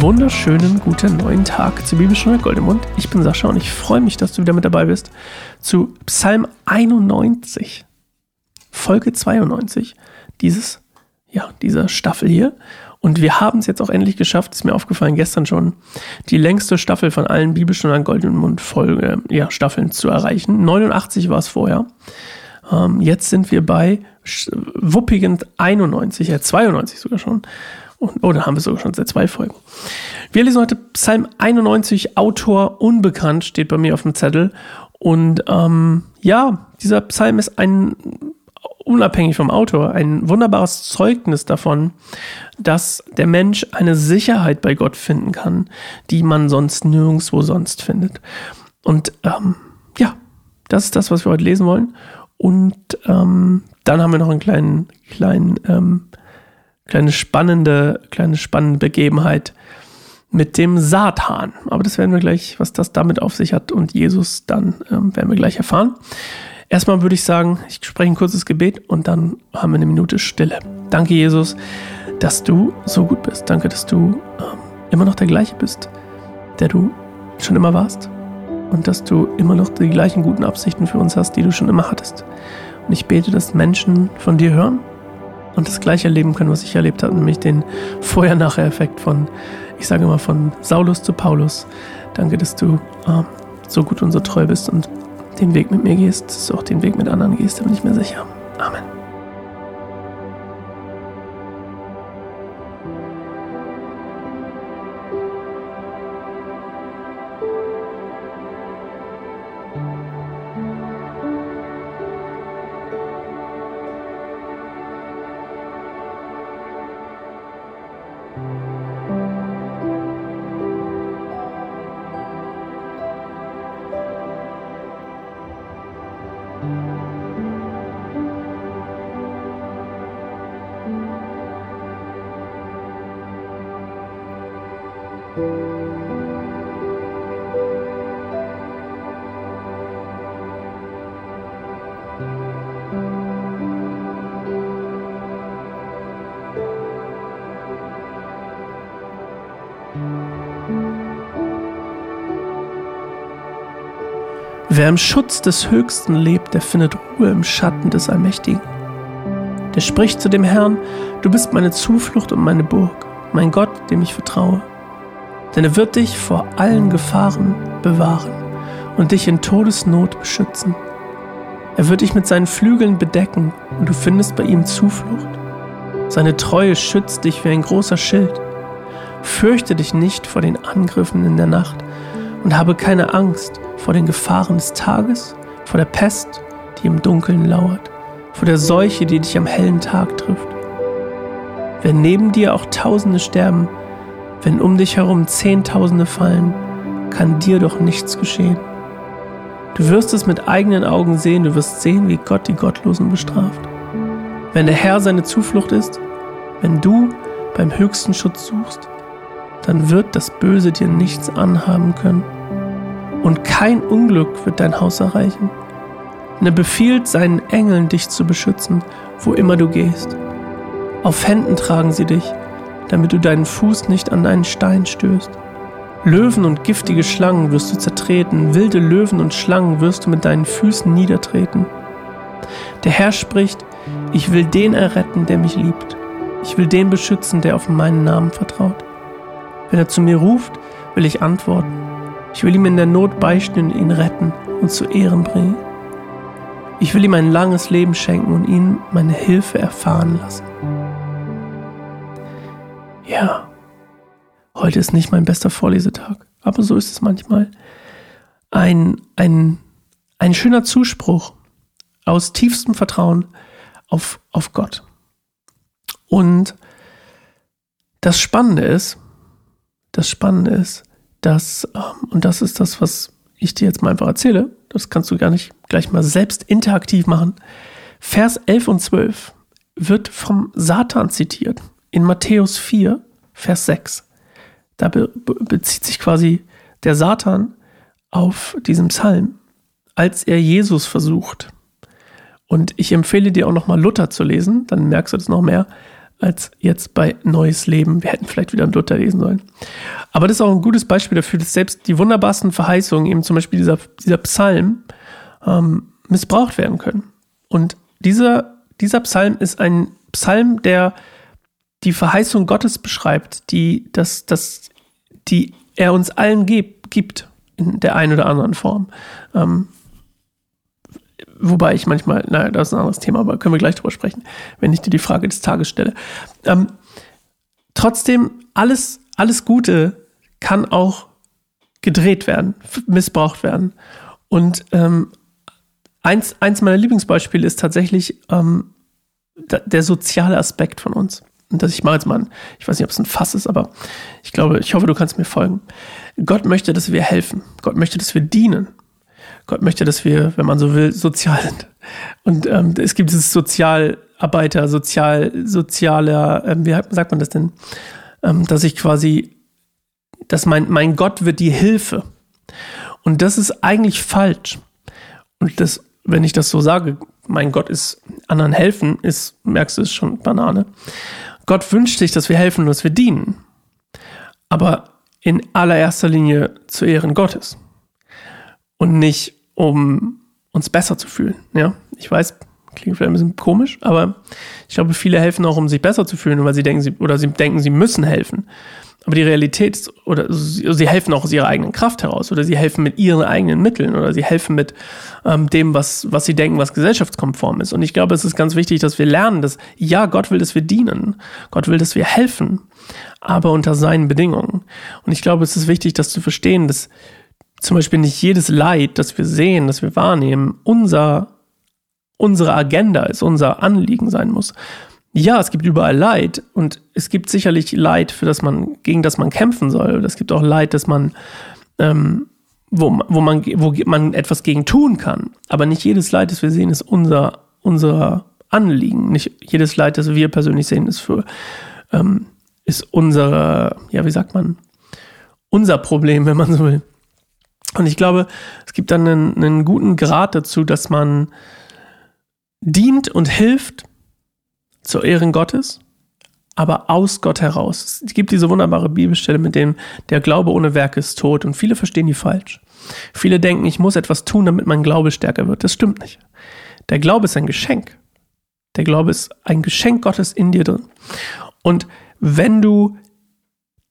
Wunderschönen guten neuen Tag zu Bibelstunde Goldemund. Ich bin Sascha und ich freue mich, dass du wieder mit dabei bist zu Psalm 91, Folge 92 dieses, ja, dieser Staffel hier. Und wir haben es jetzt auch endlich geschafft, ist mir aufgefallen gestern schon, die längste Staffel von allen Bibelstunden Goldemund Folge, ja, Staffeln zu erreichen. 89 war es vorher. Ähm, jetzt sind wir bei wuppigen 91, äh 92 sogar schon. Und, oh, da haben wir sogar schon seit zwei Folgen. Wir lesen heute Psalm 91, Autor unbekannt, steht bei mir auf dem Zettel. Und ähm, ja, dieser Psalm ist ein, unabhängig vom Autor, ein wunderbares Zeugnis davon, dass der Mensch eine Sicherheit bei Gott finden kann, die man sonst nirgendwo sonst findet. Und ähm, ja, das ist das, was wir heute lesen wollen. Und ähm, dann haben wir noch einen kleinen, kleinen ähm, kleine spannende, kleine spannende Begebenheit mit dem Satan. Aber das werden wir gleich, was das damit auf sich hat und Jesus dann ähm, werden wir gleich erfahren. Erstmal würde ich sagen, ich spreche ein kurzes Gebet und dann haben wir eine Minute Stille. Danke, Jesus, dass du so gut bist. Danke, dass du ähm, immer noch der gleiche bist, der du schon immer warst. Und dass du immer noch die gleichen guten Absichten für uns hast, die du schon immer hattest. Und ich bete, dass Menschen von dir hören und das gleiche erleben können, was ich erlebt habe, nämlich den Vorher-Nachher-Effekt von, ich sage immer, von Saulus zu Paulus. Danke, dass du äh, so gut und so treu bist und den Weg mit mir gehst, dass du auch den Weg mit anderen gehst, da bin ich mir sicher. Amen. Wer im Schutz des Höchsten lebt, der findet Ruhe im Schatten des Allmächtigen. Der spricht zu dem Herrn, du bist meine Zuflucht und meine Burg, mein Gott, dem ich vertraue. Denn er wird dich vor allen Gefahren bewahren und dich in Todesnot beschützen. Er wird dich mit seinen Flügeln bedecken und du findest bei ihm Zuflucht. Seine Treue schützt dich wie ein großer Schild. Fürchte dich nicht vor den Angriffen in der Nacht und habe keine Angst vor den Gefahren des Tages, vor der Pest, die im Dunkeln lauert, vor der Seuche, die dich am hellen Tag trifft. Wenn neben dir auch Tausende sterben, wenn um dich herum Zehntausende fallen, kann dir doch nichts geschehen. Du wirst es mit eigenen Augen sehen, du wirst sehen, wie Gott die Gottlosen bestraft. Wenn der Herr seine Zuflucht ist, wenn du beim höchsten Schutz suchst, dann wird das Böse dir nichts anhaben können und kein Unglück wird dein Haus erreichen. Und er befiehlt seinen Engeln, dich zu beschützen, wo immer du gehst. Auf Händen tragen sie dich, damit du deinen Fuß nicht an einen Stein stößt. Löwen und giftige Schlangen wirst du zertreten, wilde Löwen und Schlangen wirst du mit deinen Füßen niedertreten. Der Herr spricht, ich will den erretten, der mich liebt. Ich will den beschützen, der auf meinen Namen vertraut. Wenn er zu mir ruft, will ich antworten. Ich will ihm in der Not beistehen ihn retten und zu Ehren bringen. Ich will ihm ein langes Leben schenken und ihn meine Hilfe erfahren lassen. Ja, heute ist nicht mein bester Vorlesetag, aber so ist es manchmal. Ein, ein, ein schöner Zuspruch aus tiefstem Vertrauen auf, auf Gott. Und das Spannende ist, das Spannende ist, dass, ähm, und das ist das, was ich dir jetzt mal einfach erzähle, das kannst du gar nicht gleich mal selbst interaktiv machen. Vers 11 und 12 wird vom Satan zitiert in Matthäus 4, Vers 6. Da be bezieht sich quasi der Satan auf diesen Psalm, als er Jesus versucht. Und ich empfehle dir auch nochmal Luther zu lesen, dann merkst du das noch mehr. als jetzt bei Neues Leben. Wir hätten vielleicht wieder einen Luther lesen sollen. Aber das ist auch ein gutes Beispiel dafür, dass selbst die wunderbarsten Verheißungen, eben zum Beispiel dieser, dieser Psalm, ähm, missbraucht werden können. Und dieser, dieser Psalm ist ein Psalm, der die Verheißung Gottes beschreibt, die, das, das, die er uns allen gibt, gibt in der einen oder anderen Form. Ähm, wobei ich manchmal, naja, das ist ein anderes Thema, aber können wir gleich drüber sprechen, wenn ich dir die Frage des Tages stelle. Ähm, trotzdem, alles, alles Gute kann auch gedreht werden, missbraucht werden. Und ähm, eins, eins meiner Lieblingsbeispiele ist tatsächlich ähm, der soziale Aspekt von uns. Und das ich mache jetzt mal, ein, ich weiß nicht, ob es ein Fass ist, aber ich glaube, ich hoffe, du kannst mir folgen. Gott möchte, dass wir helfen. Gott möchte, dass wir dienen. Gott möchte, dass wir, wenn man so will, sozial sind. Und ähm, es gibt dieses Sozialarbeiter, sozial, sozialer, ähm, wie sagt man das denn? Ähm, dass ich quasi, dass mein, mein Gott wird die Hilfe. Und das ist eigentlich falsch. Und das, wenn ich das so sage, mein Gott ist anderen helfen, ist, merkst du, ist schon Banane. Gott wünscht sich, dass wir helfen und dass wir dienen. Aber in allererster Linie zu Ehren Gottes. Und nicht, um uns besser zu fühlen. Ja, ich weiß, klingt vielleicht ein bisschen komisch, aber ich glaube, viele helfen auch, um sich besser zu fühlen, weil sie denken, sie, oder sie denken, sie müssen helfen. Aber die Realität ist, oder sie helfen auch aus ihrer eigenen Kraft heraus, oder sie helfen mit ihren eigenen Mitteln, oder sie helfen mit ähm, dem, was, was sie denken, was gesellschaftskonform ist. Und ich glaube, es ist ganz wichtig, dass wir lernen, dass ja, Gott will, dass wir dienen. Gott will, dass wir helfen, aber unter seinen Bedingungen. Und ich glaube, es ist wichtig, das zu verstehen, dass zum Beispiel nicht jedes Leid, das wir sehen, das wir wahrnehmen, unser, unsere Agenda ist, unser Anliegen sein muss ja, es gibt überall Leid und es gibt sicherlich Leid, für das man, gegen das man kämpfen soll. Es gibt auch Leid, dass man, ähm, wo, wo, man, wo man etwas gegen tun kann. Aber nicht jedes Leid, das wir sehen, ist unser, unser Anliegen. Nicht jedes Leid, das wir persönlich sehen, ist für, ähm, ist unser, ja, wie sagt man, unser Problem, wenn man so will. Und ich glaube, es gibt dann einen, einen guten Grad dazu, dass man dient und hilft zur Ehren Gottes, aber aus Gott heraus. Es gibt diese wunderbare Bibelstelle, mit dem der Glaube ohne Werke ist tot und viele verstehen die falsch. Viele denken, ich muss etwas tun, damit mein Glaube stärker wird. Das stimmt nicht. Der Glaube ist ein Geschenk. Der Glaube ist ein Geschenk Gottes in dir drin. Und wenn du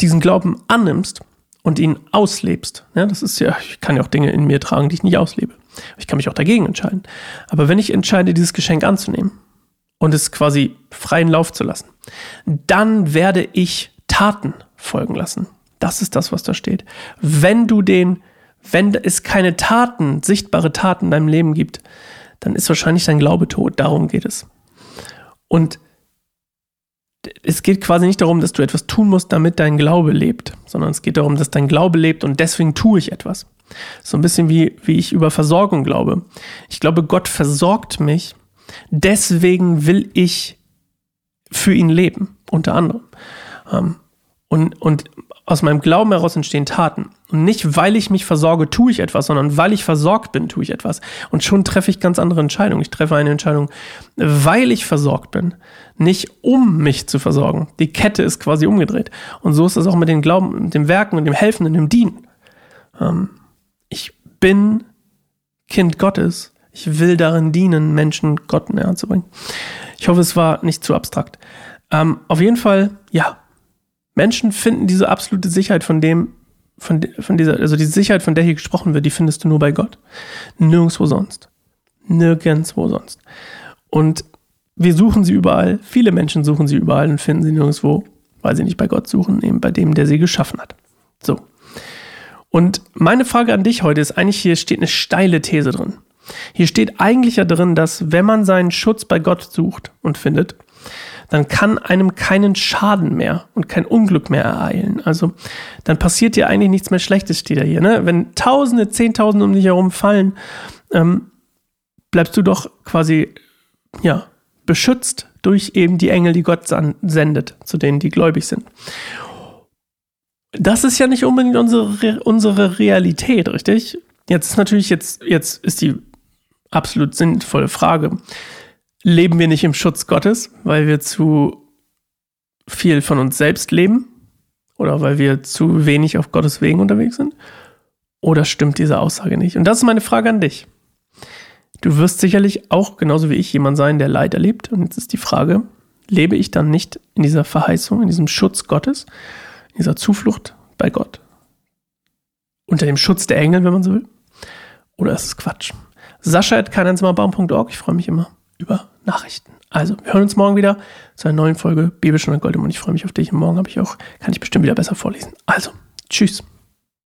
diesen Glauben annimmst und ihn auslebst, ja, das ist ja, ich kann ja auch Dinge in mir tragen, die ich nicht auslebe. Ich kann mich auch dagegen entscheiden. Aber wenn ich entscheide, dieses Geschenk anzunehmen, und es quasi freien Lauf zu lassen. Dann werde ich Taten folgen lassen. Das ist das, was da steht. Wenn du den, wenn es keine Taten, sichtbare Taten in deinem Leben gibt, dann ist wahrscheinlich dein Glaube tot. Darum geht es. Und es geht quasi nicht darum, dass du etwas tun musst, damit dein Glaube lebt, sondern es geht darum, dass dein Glaube lebt und deswegen tue ich etwas. So ein bisschen wie, wie ich über Versorgung glaube. Ich glaube, Gott versorgt mich, Deswegen will ich für ihn leben, unter anderem. Ähm, und, und aus meinem Glauben heraus entstehen Taten. Und nicht, weil ich mich versorge, tue ich etwas, sondern weil ich versorgt bin, tue ich etwas. Und schon treffe ich ganz andere Entscheidungen. Ich treffe eine Entscheidung, weil ich versorgt bin, nicht um mich zu versorgen. Die Kette ist quasi umgedreht. Und so ist es auch mit dem Glauben, mit dem Werken und dem Helfen und dem Dienen. Ähm, ich bin Kind Gottes ich will darin dienen, Menschen Gott näher zu bringen. Ich hoffe, es war nicht zu abstrakt. Ähm, auf jeden Fall, ja, Menschen finden diese absolute Sicherheit von dem, von, von dieser, also die Sicherheit, von der hier gesprochen wird, die findest du nur bei Gott. Nirgendwo sonst. Nirgendwo sonst. Und wir suchen sie überall. Viele Menschen suchen sie überall und finden sie nirgendwo, weil sie nicht bei Gott suchen, eben bei dem, der sie geschaffen hat. So. Und meine Frage an dich heute ist eigentlich, hier steht eine steile These drin. Hier steht eigentlich ja drin, dass wenn man seinen Schutz bei Gott sucht und findet, dann kann einem keinen Schaden mehr und kein Unglück mehr ereilen. Also dann passiert dir eigentlich nichts mehr Schlechtes, steht ja hier. Ne? Wenn Tausende, Zehntausende um dich herum fallen, ähm, bleibst du doch quasi ja beschützt durch eben die Engel, die Gott sendet, zu denen die gläubig sind. Das ist ja nicht unbedingt unsere, unsere Realität, richtig? Jetzt ist natürlich, jetzt, jetzt ist die absolut sinnvolle Frage. Leben wir nicht im Schutz Gottes, weil wir zu viel von uns selbst leben oder weil wir zu wenig auf Gottes Wegen unterwegs sind? Oder stimmt diese Aussage nicht? Und das ist meine Frage an dich. Du wirst sicherlich auch genauso wie ich jemand sein, der Leid erlebt. Und jetzt ist die Frage, lebe ich dann nicht in dieser Verheißung, in diesem Schutz Gottes, in dieser Zuflucht bei Gott? Unter dem Schutz der Engel, wenn man so will? Oder ist es Quatsch? Sascha at keineinsamerbaum.org. Ich freue mich immer über Nachrichten. Also, wir hören uns morgen wieder zu einer neuen Folge Bibelstunde Goldemund. Ich freue mich auf dich. Und morgen habe ich auch, kann ich bestimmt wieder besser vorlesen. Also, tschüss.